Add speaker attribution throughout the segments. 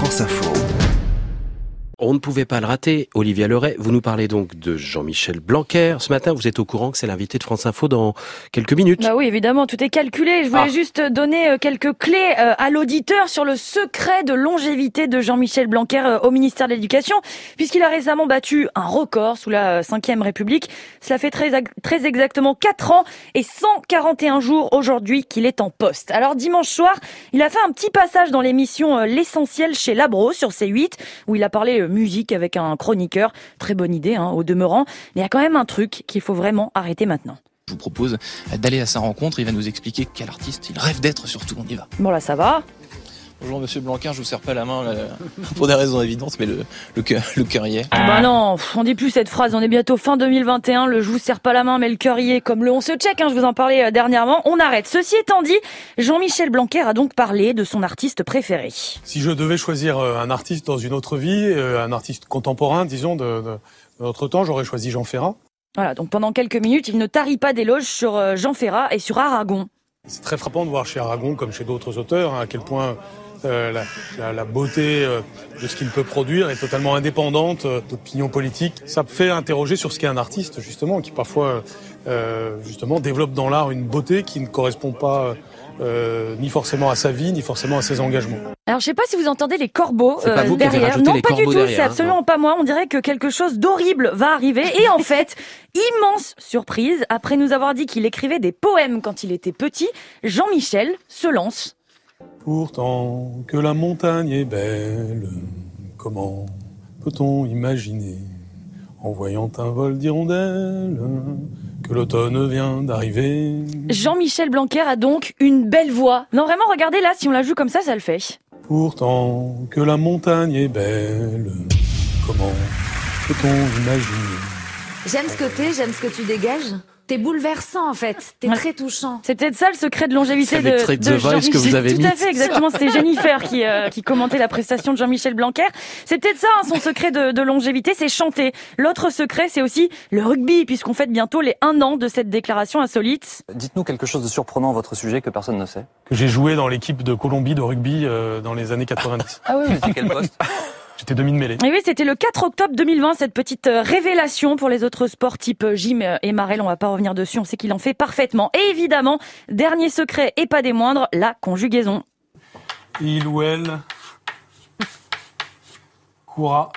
Speaker 1: France Info.
Speaker 2: On ne pouvait pas le rater. Olivia Leray, vous nous parlez donc de Jean-Michel Blanquer. Ce matin, vous êtes au courant que c'est l'invité de France Info dans quelques minutes.
Speaker 3: Bah oui, évidemment, tout est calculé. Je voulais
Speaker 2: Ah.
Speaker 3: juste donner euh, quelques clés euh, à l'auditeur sur le secret de longévité de Jean-Michel Blanquer euh, au ministère de l'Éducation, puisqu'il a récemment battu un record sous la Ve République. Cela fait très, très exactement 4 ans et 141 jours aujourd'hui qu'il est en poste. Alors dimanche soir, il a fait un petit passage dans l'émission L'essentiel chez Labro sur C8, où il a parlé musique avec un chroniqueur. Très bonne idée, hein, au demeurant. Mais il y a quand même un truc qu'il faut vraiment arrêter maintenant.
Speaker 4: Je vous propose d'aller à sa rencontre. Il va nous expliquer quel artiste il rêve d'être surtout. On y va.
Speaker 3: Bon là, ça va.
Speaker 4: Bonjour Monsieur Blanquer, je vous serre pas la main là, pour des raisons évidentes, mais le, le cœur, le cœur y est.
Speaker 3: Bah non, on dit plus cette phrase. On est bientôt fin 2021. Le je vous serre pas la main, mais le cœur y est. Comme le on se check, hein, je vous en parlais euh, dernièrement. On arrête. Ceci étant dit, Jean-Michel Blanquer a donc parlé de son artiste préféré.
Speaker 5: Si je devais choisir euh, un artiste dans une autre vie, euh, un artiste contemporain, disons, de, de- de notre temps, j'aurais choisi Jean Ferrat.
Speaker 3: Voilà, donc pendant quelques minutes, il ne tarit pas d'éloges sur euh, Jean Ferrat et sur Aragon.
Speaker 5: C'est très frappant de voir chez Aragon, comme chez d'autres auteurs, hein, à quel point euh, la, la- la beauté euh, de ce qu'il peut produire est totalement indépendante euh, d'opinions politiques. Ça me fait interroger sur ce qu'est un artiste, justement, qui parfois, euh, justement, développe dans l'art une beauté qui ne correspond pas euh, ni forcément à sa vie, ni forcément à ses engagements.
Speaker 3: Alors je sais pas si vous entendez les corbeaux euh,
Speaker 2: pas vous qui avez
Speaker 3: derrière. Non, pas du tout. C'est
Speaker 2: hein,
Speaker 3: absolument pas moi. On dirait que quelque chose d'horrible va arriver. Et en fait, immense surprise. Après nous avoir dit qu'il écrivait des poèmes quand il était petit, Jean-Michel se lance.
Speaker 5: Pourtant que la montagne est belle, comment peut-on imaginer, en voyant un vol d'hirondelles, que l'automne vient d'arriver
Speaker 3: Jean-Michel Blanquer a donc une belle voix. Non, vraiment, regardez là, si on la joue comme ça, ça le fait.
Speaker 5: Pourtant que la montagne est belle, comment peut-on imaginer
Speaker 6: J'aime ce que t'es, j'aime ce que tu dégages. T'es bouleversant en fait, t'es
Speaker 3: Ouais.
Speaker 6: très touchant.
Speaker 3: C'est peut-être ça le secret de longévité
Speaker 2: C'est
Speaker 3: de,
Speaker 2: de
Speaker 3: de
Speaker 2: The Voice que vous
Speaker 3: Jean-Michel.
Speaker 2: avez
Speaker 3: Tout
Speaker 2: mis.
Speaker 3: à fait, exactement. C'était Jennifer qui, euh, qui commentait la prestation de Jean-Michel Blanquer. C'est peut-être ça, hein, son secret de, de longévité, c'est chanter. L'autre secret, c'est aussi le rugby, puisqu'on fête bientôt les un an de cette déclaration insolite.
Speaker 7: Dites-nous quelque chose de surprenant à votre sujet que personne ne sait.
Speaker 5: Que j'ai joué dans l'équipe de Colombie de rugby euh, dans les années 90.
Speaker 7: Ah oui, vous étiez quel poste?
Speaker 5: J'étais demi de mêlée.
Speaker 3: Et oui, c'était le 4 octobre 2020, cette petite euh, révélation pour les autres sports type euh, gym euh, et Marel. On va pas revenir dessus, on sait qu'il en fait parfaitement. Et évidemment, dernier secret et pas des moindres, la conjugaison.
Speaker 5: Il ou elle courra.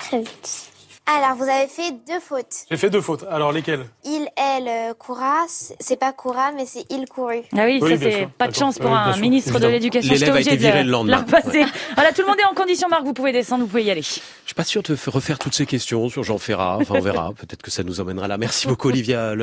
Speaker 8: Très vite. Alors, vous avez fait deux fautes.
Speaker 5: J'ai fait deux fautes. Alors lesquelles?
Speaker 8: Il, elle, euh, courra. C'est pas courra, mais c'est il couru.
Speaker 3: Ah oui,
Speaker 5: Oui,
Speaker 3: ça c'est pas de chance pour
Speaker 5: Oui,
Speaker 3: un
Speaker 5: sûr,
Speaker 3: ministre de l'éducation.
Speaker 2: L'élève a été viré le lendemain.
Speaker 3: Repasser. Voilà, tout le monde est en condition, Marc. Vous pouvez descendre, vous pouvez y aller.
Speaker 2: Je suis pas sûr de refaire toutes ces questions sur Jean Ferrat. Enfin, on verra. Peut-être que ça nous emmènera là. Merci beaucoup, Olivia.